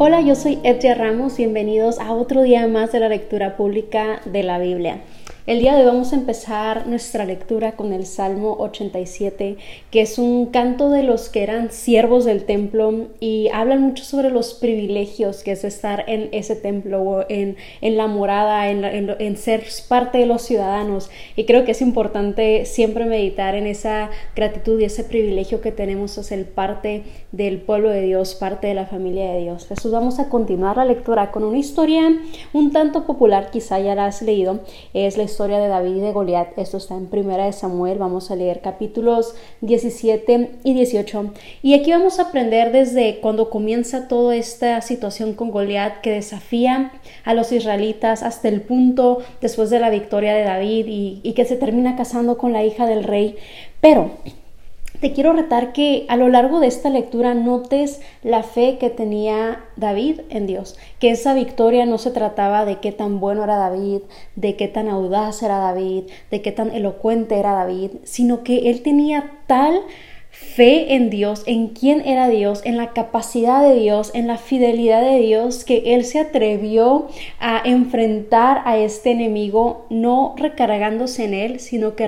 Hola, yo soy Edria Ramos, bienvenidos a otro día más de la lectura pública de la Biblia. El día de hoy vamos a empezar nuestra lectura con el Salmo 87, que es un canto de los que eran siervos del templo y hablan mucho sobre los privilegios que es estar en ese templo, en, en la morada, en, en, ser parte de los ciudadanos. Y creo que es importante siempre meditar en esa gratitud y ese privilegio que tenemos a ser parte del pueblo de Dios, parte de la familia de Dios. Jesús, vamos a continuar la lectura con una historia un tanto popular, quizá ya la has leído, es la historia de David y de Goliat. Esto está en Primera de Samuel. Vamos a leer capítulos 17 y 18. Y aquí vamos a aprender desde cuando comienza toda esta situación con Goliat que desafía a los israelitas hasta el punto después de la victoria de David y, y que se termina casando con la hija del rey. Pero te quiero retar que a lo largo de esta lectura notes la fe que tenía David en Dios, que esa victoria no se trataba de qué tan bueno era David, de qué tan audaz era David, de qué tan elocuente era David, sino que él tenía tal fe en Dios, en quién era Dios, en la capacidad de Dios, en la fidelidad de Dios, que Él se atrevió a enfrentar a este enemigo, no recargándose en Él, sino que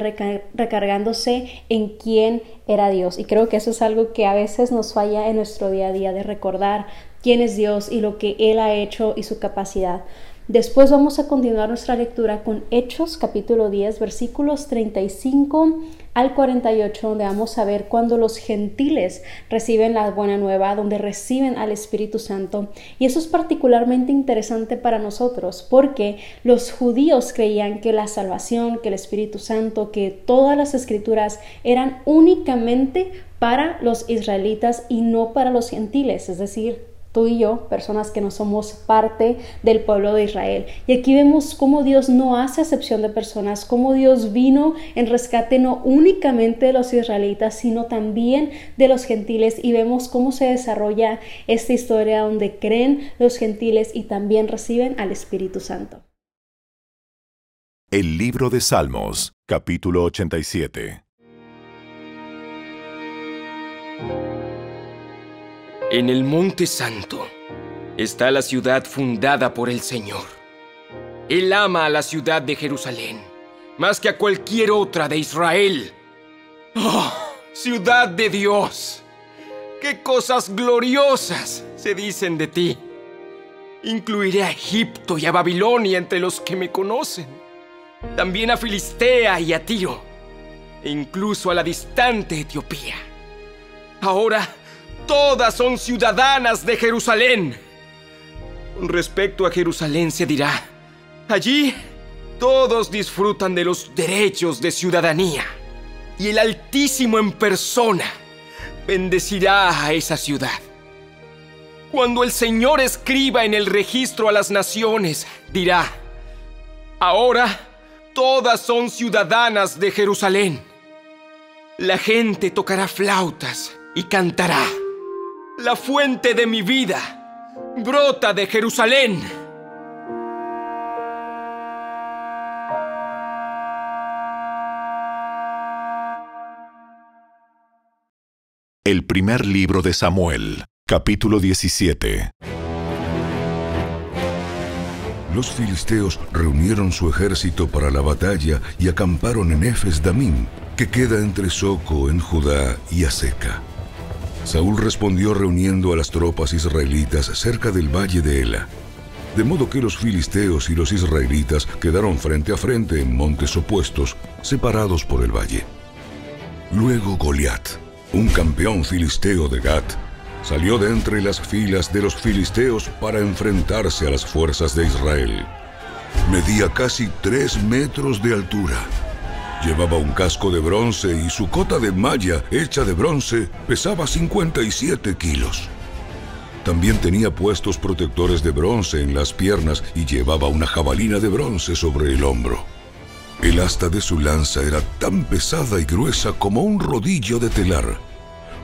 recargándose en quién era Dios. Y creo que eso es algo que a veces nos falla en nuestro día a día, de recordar quién es Dios y lo que Él ha hecho y su capacidad. Después vamos a continuar nuestra lectura con Hechos capítulo 10 versículos 35 al 48 donde vamos a ver cuando los gentiles reciben la buena nueva, donde reciben al Espíritu Santo. Y eso es particularmente interesante para nosotros porque los judíos creían que la salvación, que el Espíritu Santo, que todas las escrituras eran únicamente para los israelitas y no para los gentiles, es decir, tú y yo, personas que no somos parte del pueblo de Israel. Y aquí vemos cómo Dios no hace excepción de personas, cómo Dios vino en rescate no únicamente de los israelitas, sino también de los gentiles. Y vemos cómo se desarrolla esta historia donde creen los gentiles y también reciben al Espíritu Santo. El libro de Salmos, capítulo 87. En el Monte Santo está la ciudad fundada por el Señor. Él ama a la ciudad de Jerusalén más que a cualquier otra de Israel. ¡Oh, ciudad de Dios! ¡Qué cosas gloriosas se dicen de ti! Incluiré a Egipto y a Babilonia entre los que me conocen. También a Filistea y a Tiro. E incluso a la distante Etiopía. Ahora todas son ciudadanas de Jerusalén. Respecto a Jerusalén se dirá, allí todos disfrutan de los derechos de ciudadanía y el Altísimo en persona bendecirá a esa ciudad. Cuando el Señor escriba en el registro a las naciones, dirá, ahora todas son ciudadanas de Jerusalén. La gente tocará flautas y cantará. La fuente de mi vida brota de Jerusalén. El primer libro de Samuel, capítulo 17. Los filisteos reunieron su ejército para la batalla y acamparon en Efes Damim, que queda entre Soco en Judá y Aseca. Saúl respondió reuniendo a las tropas israelitas cerca del valle de Ela. De modo que los filisteos y los israelitas quedaron frente a frente en montes opuestos, separados por el valle. Luego Goliat, un campeón filisteo de Gat, salió de entre las filas de los filisteos para enfrentarse a las fuerzas de Israel. Medía casi tres metros de altura Llevaba un casco de bronce y su cota de malla hecha de bronce pesaba 57 kilos. También tenía puestos protectores de bronce en las piernas y llevaba una jabalina de bronce sobre el hombro. El asta de su lanza era tan pesada y gruesa como un rodillo de telar,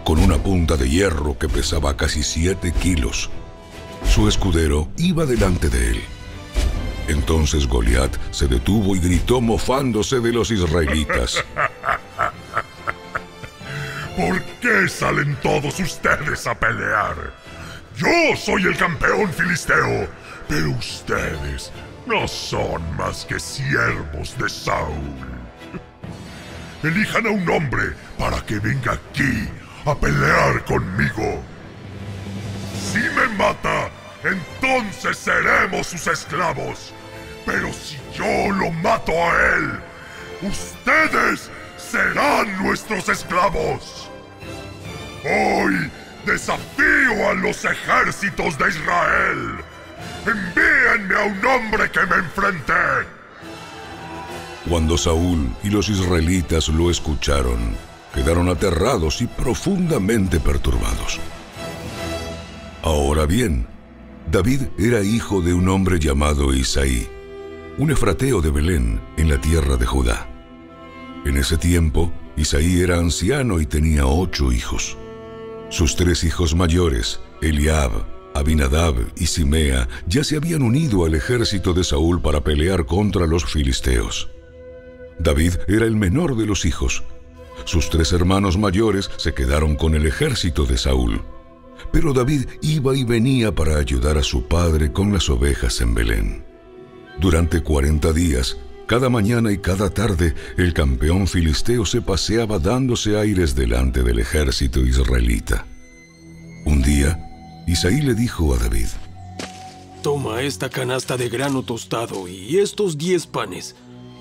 con una punta de hierro que pesaba casi 7 kilos. Su escudero iba delante de él. Entonces Goliat se detuvo y gritó mofándose de los israelitas. ¿Por qué salen todos ustedes a pelear? Yo soy el campeón filisteo, pero ustedes no son más que siervos de Saúl. Elijan a un hombre para que venga aquí a pelear conmigo. Si me mata, entonces seremos sus esclavos. Pero si yo lo mato a él, ustedes serán nuestros esclavos. Hoy desafío a los ejércitos de Israel. Envíenme a un hombre que me enfrente. Cuando Saúl y los israelitas lo escucharon, quedaron aterrados y profundamente perturbados. Ahora bien, David era hijo de un hombre llamado Isaí, un efrateo de Belén en la tierra de Judá. En ese tiempo, Isaí era anciano y tenía ocho hijos. Sus tres hijos mayores, Eliab, Abinadab y Simea, ya se habían unido al ejército de Saúl para pelear contra los filisteos. David era el menor de los hijos. Sus tres hermanos mayores se quedaron con el ejército de Saúl. Pero David iba y venía para ayudar a su padre con las ovejas en Belén. Durante cuarenta días, cada mañana y cada tarde, el campeón filisteo se paseaba dándose aires delante del ejército israelita. Un día, Isaí le dijo a David, Toma esta canasta de grano tostado y estos diez panes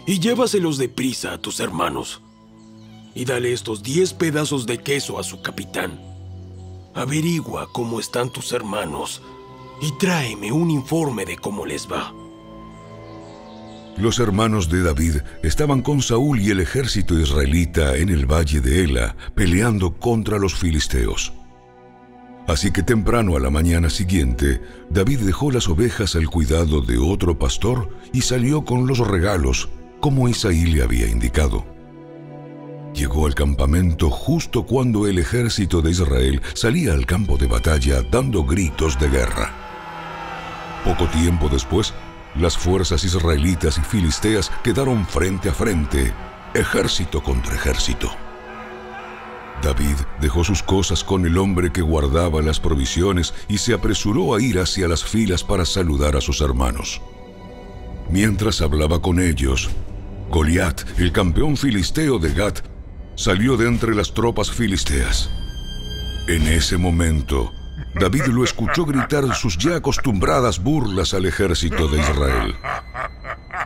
y llévaselos deprisa a tus hermanos. Y dale estos diez pedazos de queso a su capitán. Averigua cómo están tus hermanos y tráeme un informe de cómo les va. Los hermanos de David estaban con Saúl y el ejército israelita en el valle de Ela, peleando contra los filisteos. Así que temprano a la mañana siguiente, David dejó las ovejas al cuidado de otro pastor y salió con los regalos como Isaí le había indicado. Llegó al campamento justo cuando el ejército de Israel salía al campo de batalla dando gritos de guerra. Poco tiempo después, las fuerzas israelitas y filisteas quedaron frente a frente, ejército contra ejército. David dejó sus cosas con el hombre que guardaba las provisiones y se apresuró a ir hacia las filas para saludar a sus hermanos. Mientras hablaba con ellos, Goliat, el campeón filisteo de Gat, salió de entre las tropas filisteas. En ese momento, David lo escuchó gritar sus ya acostumbradas burlas al ejército de Israel.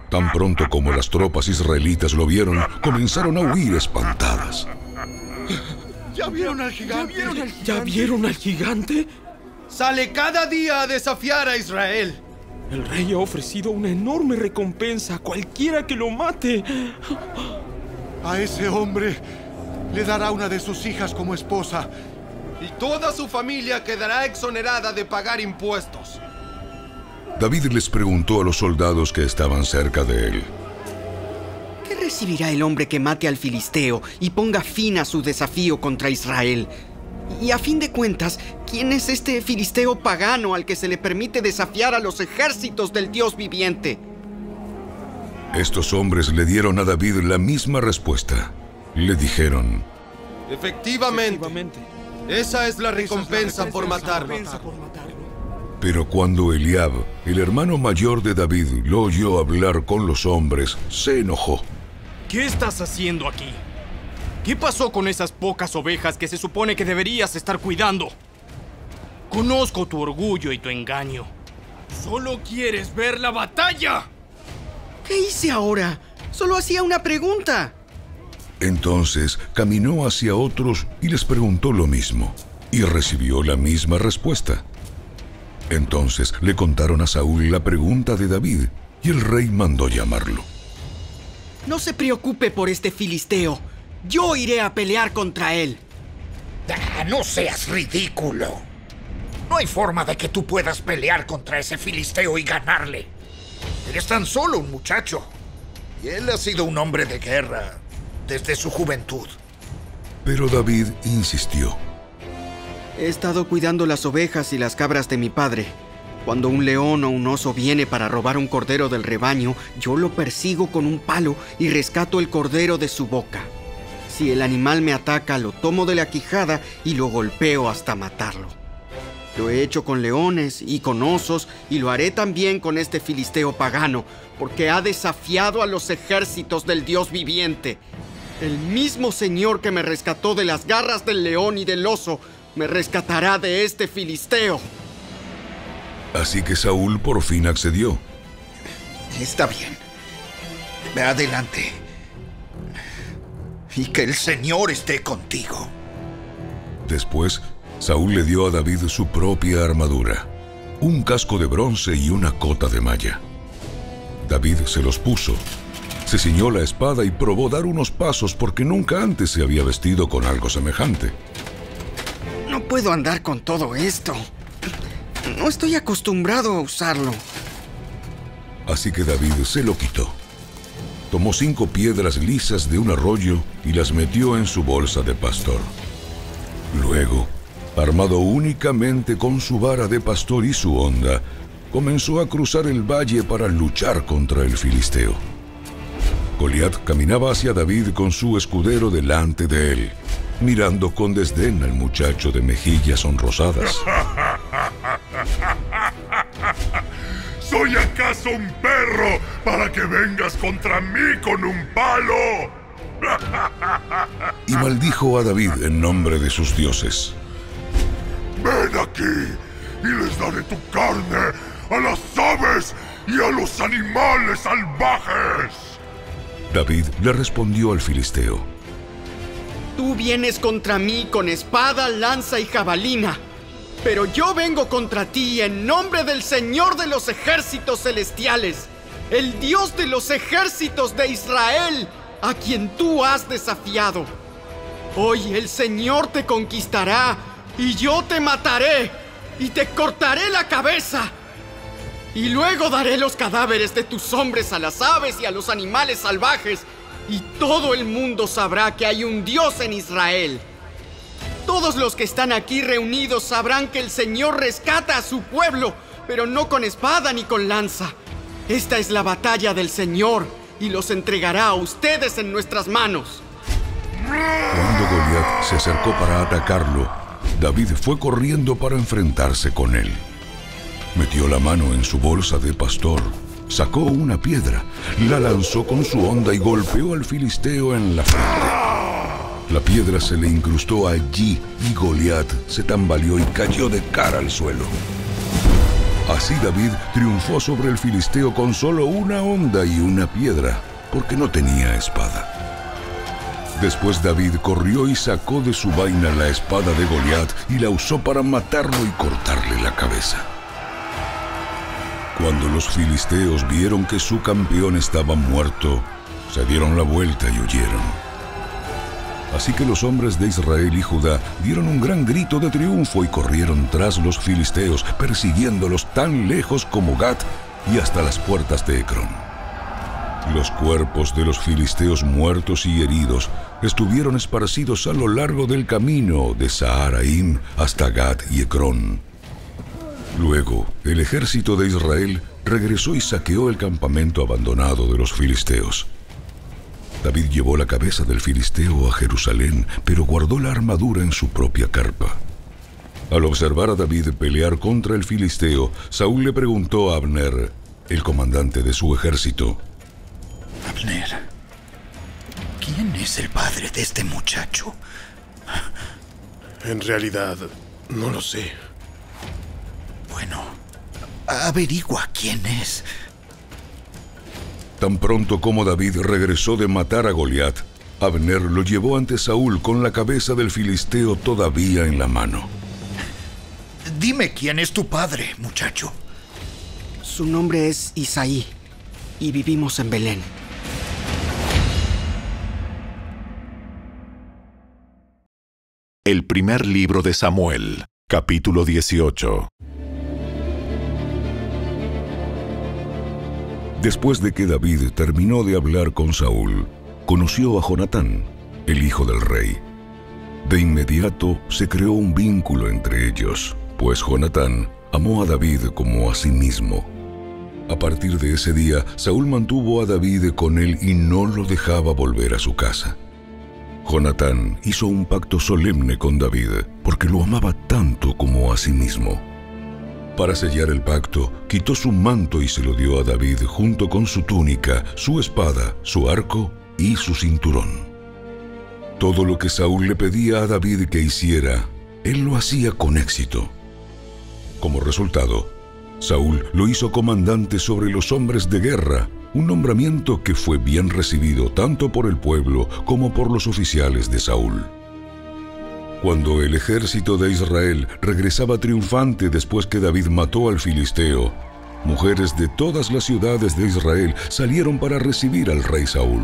Tan pronto como las tropas israelitas lo vieron, comenzaron a huir espantadas. ¿Ya vieron al gigante? ¿Ya vieron al, ¿Ya vieron al gigante? Sale cada día a desafiar a Israel. El rey ha ofrecido una enorme recompensa a cualquiera que lo mate. A ese hombre le dará una de sus hijas como esposa. Y toda su familia quedará exonerada de pagar impuestos. David les preguntó a los soldados que estaban cerca de él. ¿Qué recibirá el hombre que mate al filisteo y ponga fin a su desafío contra Israel? Y a fin de cuentas, ¿quién es este filisteo pagano al que se le permite desafiar a los ejércitos del Dios viviente? Estos hombres le dieron a David la misma respuesta. Le dijeron, Efectivamente, esa es la recompensa, por, matarlo. Pero cuando Eliab, el hermano mayor de David, lo oyó hablar con los hombres, se enojó. ¿Qué estás haciendo aquí? ¿Qué pasó con esas pocas ovejas que se supone que deberías estar cuidando? Conozco tu orgullo y tu engaño. Solo quieres ver la batalla. ¿Qué hice ahora? Solo hacía una pregunta. Entonces caminó hacia otros y les preguntó lo mismo, y recibió la misma respuesta. Entonces le contaron a Saúl la pregunta de David, y el rey mandó llamarlo. No se preocupe por este filisteo. Yo iré a pelear contra él. Ah, no seas ridículo. No hay forma de que tú puedas pelear contra ese filisteo y ganarle. Eres tan solo un muchacho. Y él ha sido un hombre de guerra desde su juventud. Pero David insistió. He estado cuidando las ovejas y las cabras de mi padre. Cuando un león o un oso viene para robar un cordero del rebaño, yo lo persigo con un palo y rescato el cordero de su boca. Si el animal me ataca, lo tomo de la quijada y lo golpeo hasta matarlo. Lo he hecho con leones y con osos y lo haré también con este filisteo pagano, porque ha desafiado a los ejércitos del Dios viviente. El mismo Señor que me rescató de las garras del león y del oso, me rescatará de este filisteo. Así que Saúl por fin accedió. Está bien. Ve adelante. Y que el Señor esté contigo. Después, Saúl le dio a David su propia armadura, un casco de bronce y una cota de malla. David se los puso, se ciñó la espada y probó dar unos pasos porque nunca antes se había vestido con algo semejante. No puedo andar con todo esto. No estoy acostumbrado a usarlo. Así que David se lo quitó. Tomó cinco piedras lisas de un arroyo y las metió en su bolsa de pastor. Luego, armado únicamente con su vara de pastor y su honda, comenzó a cruzar el valle para luchar contra el filisteo. Goliat caminaba hacia David con su escudero delante de él, mirando con desdén al muchacho de mejillas sonrosadas. ¿Soy acaso un perro para que vengas contra mí con un palo? y maldijo a David en nombre de sus dioses. Daré tu carne a las aves y a los animales salvajes. David le respondió al filisteo. Tú vienes contra mí con espada, lanza y jabalina, pero yo vengo contra ti en nombre del Señor de los ejércitos celestiales, el Dios de los ejércitos de Israel, a quien tú has desafiado. Hoy el Señor te conquistará y yo te mataré y te cortaré la cabeza. Y luego daré los cadáveres de tus hombres a las aves y a los animales salvajes, y todo el mundo sabrá que hay un Dios en Israel. Todos los que están aquí reunidos sabrán que el Señor rescata a su pueblo, pero no con espada ni con lanza. Esta es la batalla del Señor y los entregará a ustedes en nuestras manos. Cuando Goliat se acercó para atacarlo, David fue corriendo para enfrentarse con él. Metió la mano en su bolsa de pastor, sacó una piedra, la lanzó con su honda y golpeó al filisteo en la frente. La piedra se le incrustó allí y Goliat se tambaleó y cayó de cara al suelo. Así David triunfó sobre el filisteo con solo una honda y una piedra, porque no tenía espada. Después David corrió y sacó de su vaina la espada de Goliat y la usó para matarlo y cortarle la cabeza. Cuando los filisteos vieron que su campeón estaba muerto, se dieron la vuelta y huyeron. Así que los hombres de Israel y Judá dieron un gran grito de triunfo y corrieron tras los filisteos, persiguiéndolos tan lejos como Gat y hasta las puertas de Ecrón. Los cuerpos de los filisteos muertos y heridos estuvieron esparcidos a lo largo del camino de Saharaim hasta Gat y Ecrón. Luego, el ejército de Israel regresó y saqueó el campamento abandonado de los filisteos. David llevó la cabeza del filisteo a Jerusalén, pero guardó la armadura en su propia carpa. Al observar a David pelear contra el filisteo, Saúl le preguntó a Abner, el comandante de su ejército, Abner, ¿quién es el padre de este muchacho? En realidad, no lo sé. Bueno, averigua quién es. Tan pronto como David regresó de matar a Goliat, Abner lo llevó ante Saúl con la cabeza del filisteo todavía en la mano. Dime quién es tu padre, muchacho. Su nombre es Isaí y vivimos en Belén. El primer libro de Samuel, capítulo 18. Después de que David terminó de hablar con Saúl, conoció a Jonatán, el hijo del rey. De inmediato se creó un vínculo entre ellos, pues Jonatán amó a David como a sí mismo. A partir de ese día, Saúl mantuvo a David con él y no lo dejaba volver a su casa. Jonatán hizo un pacto solemne con David porque lo amaba tanto como a sí mismo. Para sellar el pacto, quitó su manto y se lo dio a David junto con su túnica, su espada, su arco y su cinturón. Todo lo que Saúl le pedía a David que hiciera, él lo hacía con éxito. Como resultado, Saúl lo hizo comandante sobre los hombres de guerra, un nombramiento que fue bien recibido tanto por el pueblo como por los oficiales de Saúl. Cuando el ejército de Israel regresaba triunfante después que David mató al filisteo, mujeres de todas las ciudades de Israel salieron para recibir al rey Saúl.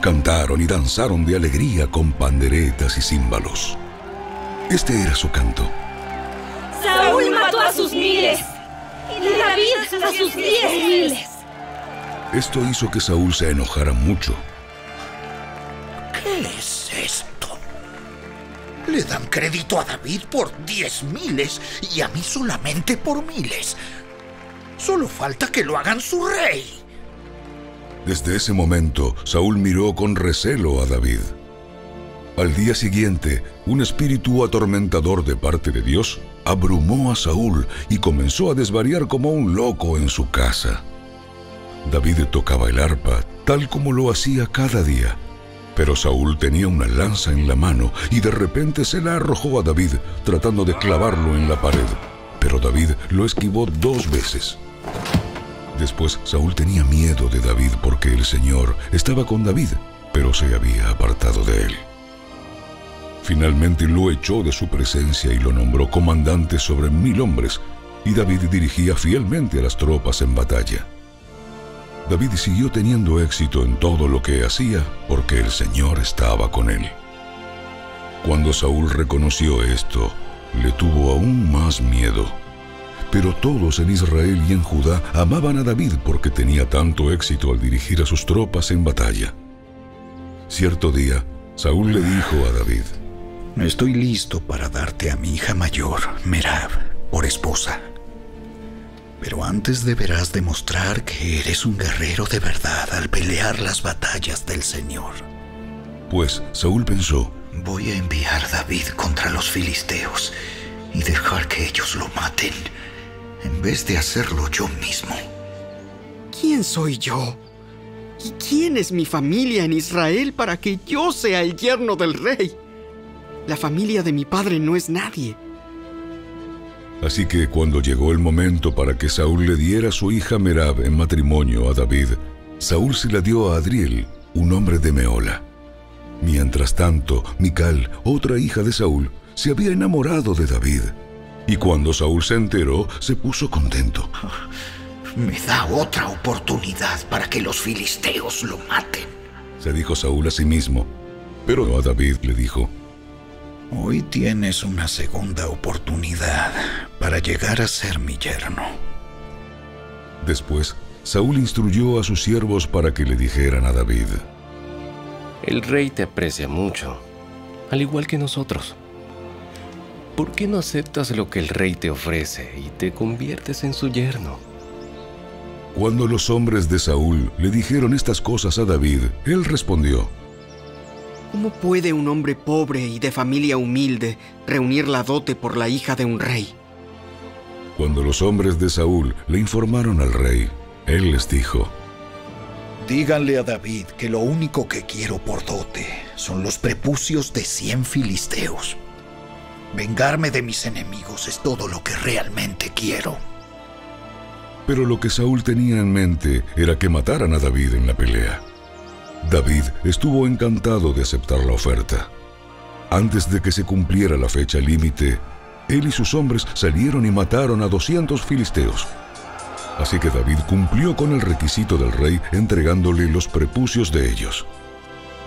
Cantaron y danzaron de alegría con panderetas y címbalos. Este era su canto. Saúl mató a sus miles y David a sus diez miles. Esto hizo que Saúl se enojara mucho. ¿Qué es esto? Le dan crédito a David por diez miles y a mí solamente por miles. Solo falta que lo hagan su rey. Desde ese momento, Saúl miró con recelo a David. Al día siguiente, un espíritu atormentador de parte de Dios abrumó a Saúl y comenzó a desvariar como un loco en su casa. David tocaba el arpa tal como lo hacía cada día, pero Saúl tenía una lanza en la mano y de repente se la arrojó a David tratando de clavarlo en la pared, pero David lo esquivó dos veces. Después Saúl tenía miedo de David porque el Señor estaba con David, pero se había apartado de él. Finalmente lo echó de su presencia y lo nombró comandante sobre mil hombres, y David dirigía fielmente a las tropas en batalla. David siguió teniendo éxito en todo lo que hacía porque el Señor estaba con él. Cuando Saúl reconoció esto, le tuvo aún más miedo. Pero todos en Israel y en Judá amaban a David porque tenía tanto éxito al dirigir a sus tropas en batalla. Cierto día, Saúl le dijo a David, Estoy listo para darte a mi hija mayor, Merab, por esposa. Pero antes deberás demostrar que eres un guerrero de verdad al pelear las batallas del Señor. Pues Saúl pensó, Voy a enviar a David contra los filisteos y dejar que ellos lo maten, en vez de hacerlo yo mismo. ¿Quién soy yo? ¿Y quién es mi familia en Israel para que yo sea el yerno del rey? La familia de mi padre no es nadie. Así que cuando llegó el momento para que Saúl le diera a su hija Merab en matrimonio a David, Saúl se la dio a Adriel, un hombre de Meola. Mientras tanto, Mical, otra hija de Saúl, se había enamorado de David. Y cuando Saúl se enteró, se puso contento. Me da otra oportunidad para que los filisteos lo maten. Se dijo Saúl a sí mismo. Pero a David le dijo, Hoy tienes una segunda oportunidad para llegar a ser mi yerno. Después, Saúl instruyó a sus siervos para que le dijeran a David, El rey te aprecia mucho, al igual que nosotros. ¿Por qué no aceptas lo que el rey te ofrece y te conviertes en su yerno? Cuando los hombres de Saúl le dijeron estas cosas a David, él respondió, ¿Cómo puede un hombre pobre y de familia humilde reunir la dote por la hija de un rey? Cuando los hombres de Saúl le informaron al rey, él les dijo, Díganle a David que lo único que quiero por dote son los prepucios de cien filisteos. Vengarme de mis enemigos es todo lo que realmente quiero. Pero lo que Saúl tenía en mente era que mataran a David en la pelea. David estuvo encantado de aceptar la oferta. Antes de que se cumpliera la fecha límite, él y sus hombres salieron y mataron a 200 filisteos. Así que David cumplió con el requisito del rey entregándole los prepucios de ellos.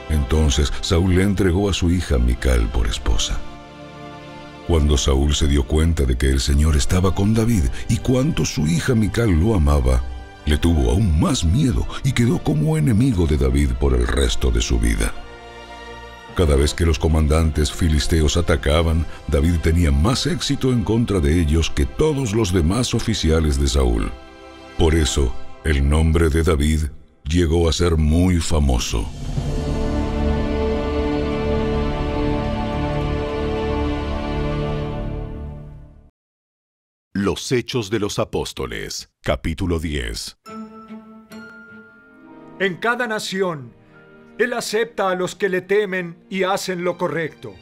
Entonces Saúl le entregó a su hija Mical por esposa. Cuando Saúl se dio cuenta de que el Señor estaba con David y cuánto su hija Mical lo amaba, le tuvo aún más miedo y quedó como enemigo de David por el resto de su vida. Cada vez que los comandantes filisteos atacaban, David tenía más éxito en contra de ellos que todos los demás oficiales de Saúl. Por eso, el nombre de David llegó a ser muy famoso. Los Hechos de los Apóstoles, capítulo 10. En cada nación, Él acepta a los que le temen y hacen lo correcto.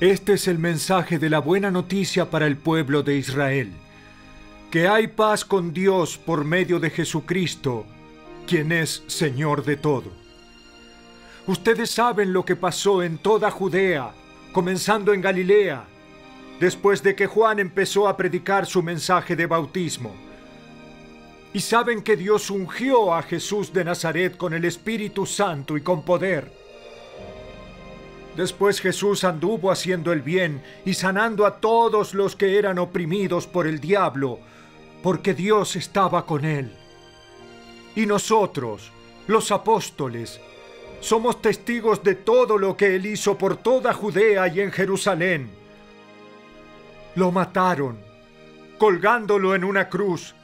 Este es el mensaje de la buena noticia para el pueblo de Israel, que hay paz con Dios por medio de Jesucristo, quien es Señor de todo. Ustedes saben lo que pasó en toda Judea, comenzando en Galilea, después de que Juan empezó a predicar su mensaje de bautismo. Y saben que Dios ungió a Jesús de Nazaret con el Espíritu Santo y con poder. Después Jesús anduvo haciendo el bien y sanando a todos los que eran oprimidos por el diablo, porque Dios estaba con él. Y nosotros, los apóstoles, somos testigos de todo lo que él hizo por toda Judea y en Jerusalén. Lo mataron, colgándolo en una cruz,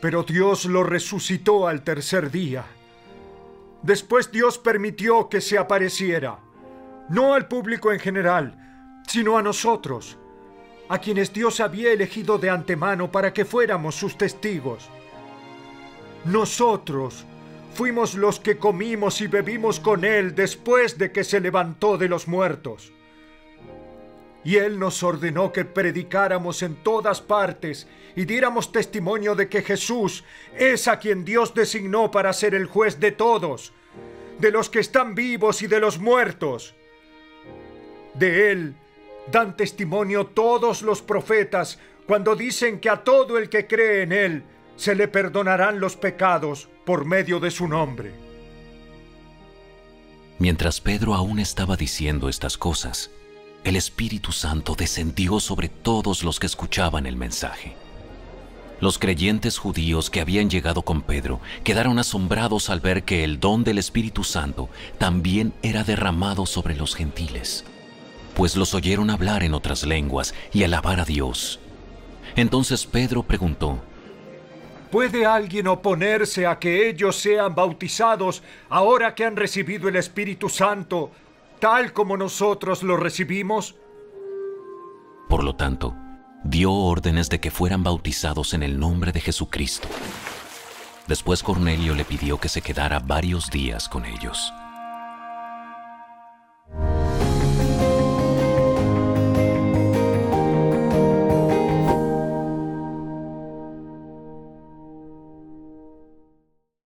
pero Dios lo resucitó al tercer día. Después Dios permitió que se apareciera, no al público en general, sino a nosotros, a quienes Dios había elegido de antemano para que fuéramos sus testigos. Nosotros fuimos los que comimos y bebimos con Él después de que se levantó de los muertos. Y Él nos ordenó que predicáramos en todas partes y diéramos testimonio de que Jesús es a quien Dios designó para ser el juez de todos, de los que están vivos y de los muertos. De Él dan testimonio todos los profetas cuando dicen que a todo el que cree en Él se le perdonarán los pecados por medio de su nombre. Mientras Pedro aún estaba diciendo estas cosas, el Espíritu Santo descendió sobre todos los que escuchaban el mensaje. Los creyentes judíos que habían llegado con Pedro quedaron asombrados al ver que el don del Espíritu Santo también era derramado sobre los gentiles, pues los oyeron hablar en otras lenguas y alabar a Dios. Entonces Pedro preguntó, ¿Puede alguien oponerse a que ellos sean bautizados ahora que han recibido el Espíritu Santo, tal como nosotros lo recibimos? Por lo tanto, dio órdenes de que fueran bautizados en el nombre de Jesucristo. Después Cornelio le pidió que se quedara varios días con ellos.